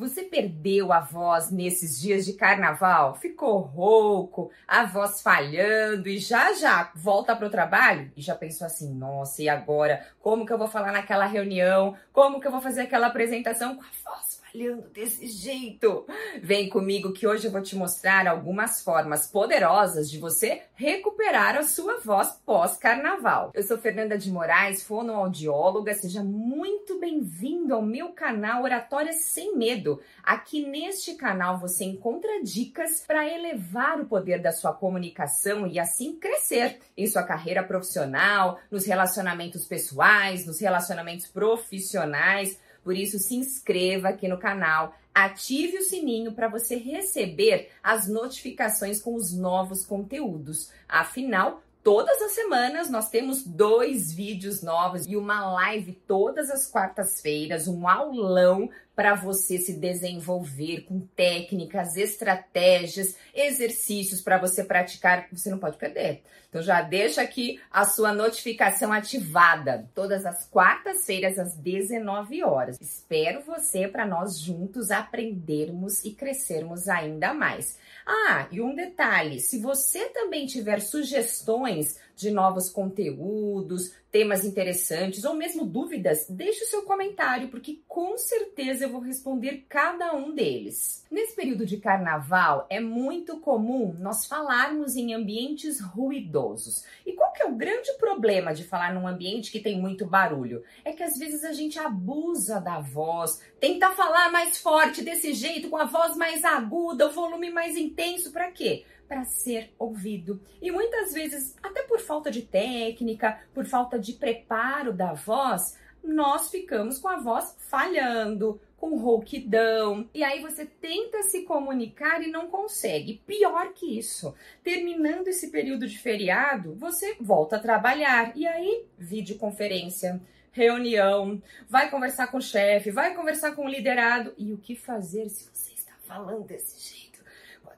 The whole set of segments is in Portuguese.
Você perdeu a voz nesses dias de carnaval? Ficou rouco, a voz falhando e já já volta para o trabalho e já pensou assim: nossa, e agora? Como que eu vou falar naquela reunião? Como que eu vou fazer aquela apresentação com a voz falhando desse jeito? Vem comigo que hoje eu vou te mostrar algumas formas poderosas de você recuperar a sua voz pós-carnaval. Eu sou Fernanda de Moraes, fonoaudióloga. Seja muito bem-vindo ao meu canal Oratória Sem Medo. Aqui neste canal você encontra dicas para elevar o poder da sua comunicação e assim crescer em sua carreira profissional, nos relacionamentos pessoais, nos relacionamentos profissionais por isso, se inscreva aqui no canal, ative o sininho para você receber as notificações com os novos conteúdos. Afinal, Todas as semanas nós temos dois vídeos novos e uma live todas as quartas-feiras, um aulão para você se desenvolver com técnicas, estratégias, exercícios para você praticar você não pode perder. Então já deixa aqui a sua notificação ativada todas as quartas-feiras às 19 horas. Espero você para nós juntos aprendermos e crescermos ainda mais. Ah, e um detalhe: se você também tiver sugestões de novos conteúdos, temas interessantes ou mesmo dúvidas, deixe o seu comentário, porque com certeza eu vou responder cada um deles. Nesse período de carnaval, é muito comum nós falarmos em ambientes ruidosos. E qual que é o grande problema de falar num ambiente que tem muito barulho? É que às vezes a gente abusa da voz, tenta falar mais forte desse jeito, com a voz mais aguda, o volume mais intenso, para quê? para ser ouvido. E muitas vezes, até por falta de técnica, por falta de preparo da voz, nós ficamos com a voz falhando, com rouquidão. E aí você tenta se comunicar e não consegue. Pior que isso, terminando esse período de feriado, você volta a trabalhar. E aí, videoconferência, reunião, vai conversar com o chefe, vai conversar com o liderado. E o que fazer se você está falando desse jeito?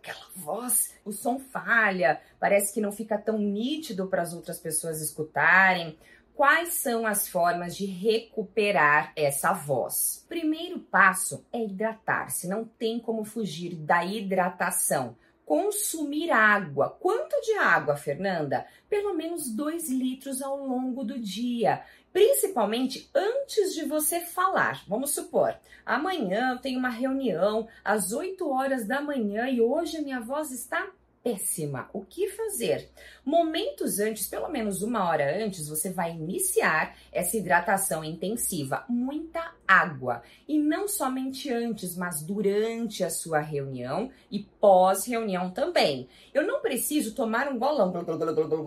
Aquela voz, o som falha, parece que não fica tão nítido para as outras pessoas escutarem. Quais são as formas de recuperar essa voz? Primeiro passo é hidratar-se, não tem como fugir da hidratação consumir água. Quanto de água, Fernanda? Pelo menos 2 litros ao longo do dia principalmente antes de você falar. Vamos supor, amanhã eu tenho uma reunião às 8 horas da manhã e hoje a minha voz está péssima. O que fazer? Momentos antes, pelo menos uma hora antes, você vai iniciar essa hidratação intensiva. Muita água. E não somente antes, mas durante a sua reunião e pós-reunião também. Eu não preciso tomar um golão,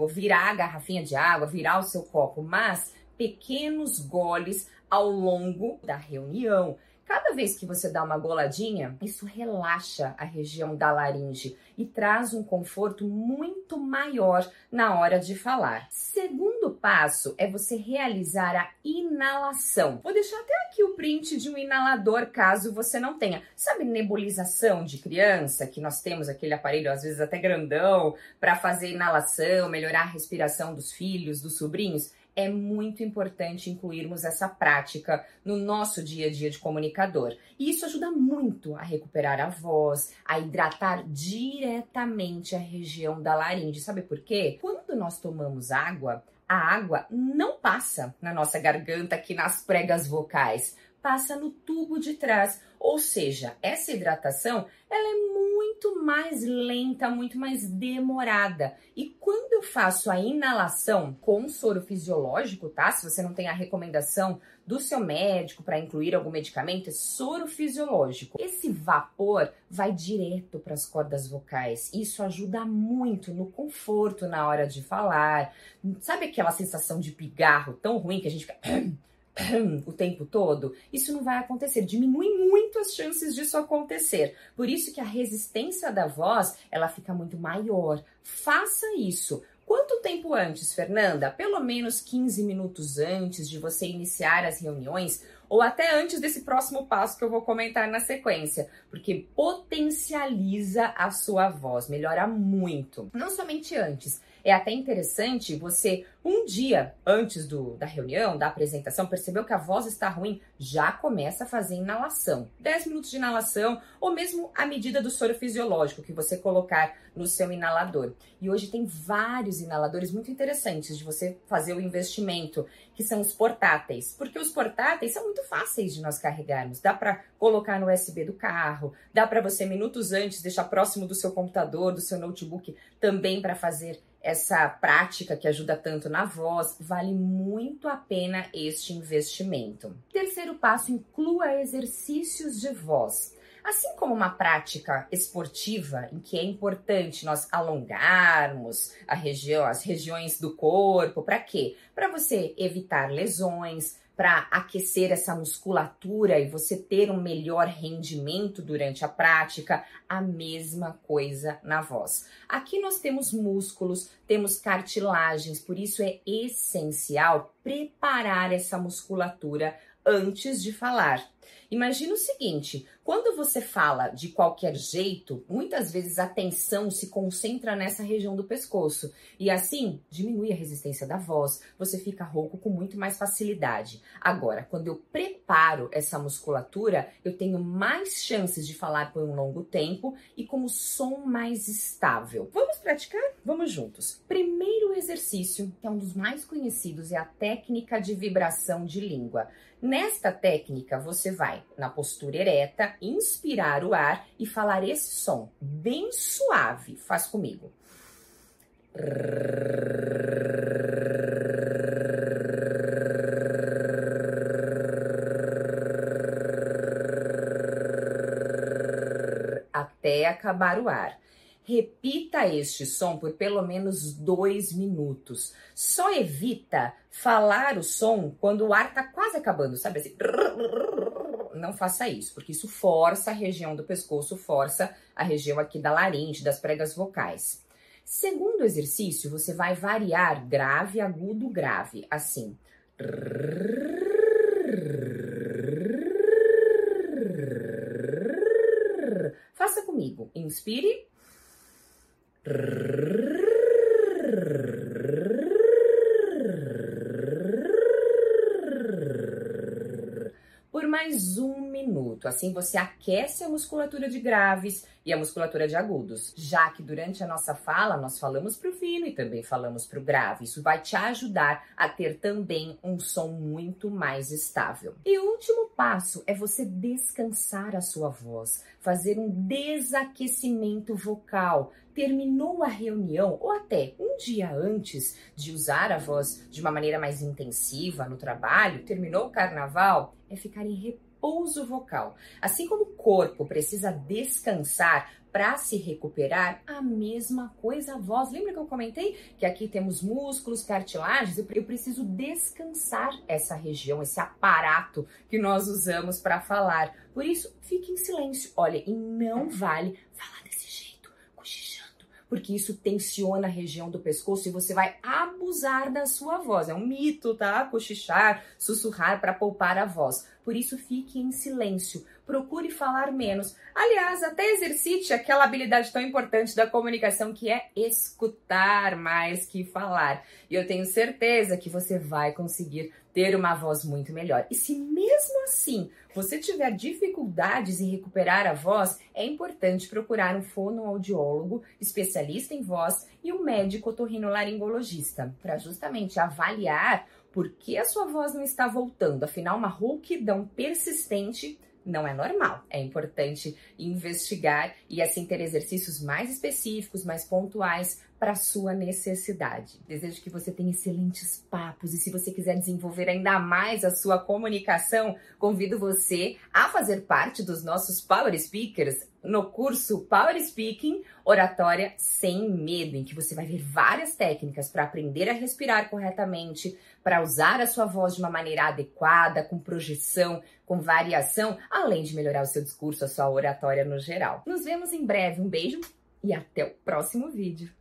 virar a garrafinha de água, virar o seu copo, mas pequenos goles ao longo da reunião. Cada vez que você dá uma goladinha, isso relaxa a região da laringe e traz um conforto muito maior na hora de falar. Segundo passo é você realizar a inalação. Vou deixar até aqui o print de um inalador caso você não tenha. Sabe nebulização de criança que nós temos aquele aparelho às vezes até grandão para fazer inalação, melhorar a respiração dos filhos, dos sobrinhos? É muito importante incluirmos essa prática no nosso dia a dia de comunicador. E isso ajuda muito a recuperar a voz, a hidratar diretamente a região da laringe. Sabe por quê? Quando nós tomamos água, a água não passa na nossa garganta, aqui nas pregas vocais, passa no tubo de trás. Ou seja, essa hidratação ela é muito mais lenta, muito mais demorada. E quando eu faço a inalação com soro fisiológico, tá? Se você não tem a recomendação do seu médico para incluir algum medicamento, é soro fisiológico. Esse vapor vai direto para as cordas vocais. Isso ajuda muito no conforto na hora de falar. Sabe aquela sensação de pigarro tão ruim que a gente fica o tempo todo, isso não vai acontecer. Diminui muito as chances disso acontecer. Por isso que a resistência da voz, ela fica muito maior. Faça isso. Quanto tempo antes, Fernanda? Pelo menos 15 minutos antes de você iniciar as reuniões ou até antes desse próximo passo que eu vou comentar na sequência, porque potencializa a sua voz, melhora muito. Não somente antes, É até interessante você, um dia antes do, da reunião, da apresentação, percebeu que a voz está ruim, já começa a fazer inalação. 10 minutos de inalação, ou mesmo a medida do soro fisiológico que você colocar no seu inalador. E hoje tem vários inaladores muito interessantes de você fazer o investimento, que são os portáteis. Porque os portáteis são muito fáceis de nós carregarmos. Dá para colocar no USB do carro, dá para você minutos antes deixar próximo do seu computador, do seu notebook, também para fazer essa prática que ajuda tanto na voz, vale muito a pena este investimento. Terceiro passo, inclua exercícios de voz. Assim como uma prática esportiva, em que é importante nós alongarmos região, as regiões do corpo, para quê? Para você evitar lesões, para aquecer essa musculatura e você ter um melhor rendimento durante a prática, a mesma coisa na voz. Aqui nós temos músculos, temos cartilagens, por isso é essencial preparar essa musculatura antes de falar. Imagina o seguinte: quando você fala de qualquer jeito, muitas vezes a tensão se concentra nessa região do pescoço e assim diminui a resistência da voz, você fica rouco com muito mais facilidade. Agora, quando eu preparo essa musculatura, eu tenho mais chances de falar por um longo tempo e com o som mais estável. Vamos praticar? Vamos juntos. Primeiro exercício, que é um dos mais conhecidos, é a técnica de vibração de língua. Nesta técnica, você vai na postura ereta, inspirar o ar e falar esse som bem suave. Faz comigo. Até acabar o ar. Repita este som por pelo menos dois minutos. Só evita falar o som quando o ar tá quase acabando, sabe assim? Não faça isso, porque isso força a região do pescoço, força a região aqui da laringe, das pregas vocais. Segundo exercício, você vai variar grave, agudo, grave, assim. Faça comigo. Inspire. Por mais um minuto. Assim você aquece a musculatura de graves e a musculatura de agudos, já que durante a nossa fala nós falamos para o fino e também falamos para o grave. Isso vai te ajudar a ter também um som muito mais estável. E o último passo é você descansar a sua voz, fazer um desaquecimento vocal. Terminou a reunião ou até um dia antes de usar a voz de uma maneira mais intensiva no trabalho, terminou o carnaval, é ficar em repouso repouso vocal. Assim como o corpo precisa descansar para se recuperar, a mesma coisa a voz. Lembra que eu comentei que aqui temos músculos, cartilagens? Eu preciso descansar essa região, esse aparato que nós usamos para falar. Por isso, fique em silêncio. Olha, e não vale falar desse jeito, porque isso tensiona a região do pescoço e você vai abusar da sua voz. É um mito, tá? Cochichar, sussurrar para poupar a voz por isso fique em silêncio, procure falar menos. Aliás, até exercite aquela habilidade tão importante da comunicação que é escutar mais que falar. E eu tenho certeza que você vai conseguir ter uma voz muito melhor. E se mesmo assim você tiver dificuldades em recuperar a voz, é importante procurar um fonoaudiólogo, especialista em voz e um médico otorrinolaringologista para justamente avaliar por que a sua voz não está voltando? Afinal, uma rouquidão persistente não é normal. É importante investigar e assim ter exercícios mais específicos, mais pontuais para sua necessidade. Desejo que você tenha excelentes papos e se você quiser desenvolver ainda mais a sua comunicação, convido você a fazer parte dos nossos Power Speakers no curso Power Speaking Oratória Sem Medo, em que você vai ver várias técnicas para aprender a respirar corretamente, para usar a sua voz de uma maneira adequada, com projeção, com variação, além de melhorar o seu discurso, a sua oratória no geral. Nos vemos em breve. Um beijo e até o próximo vídeo.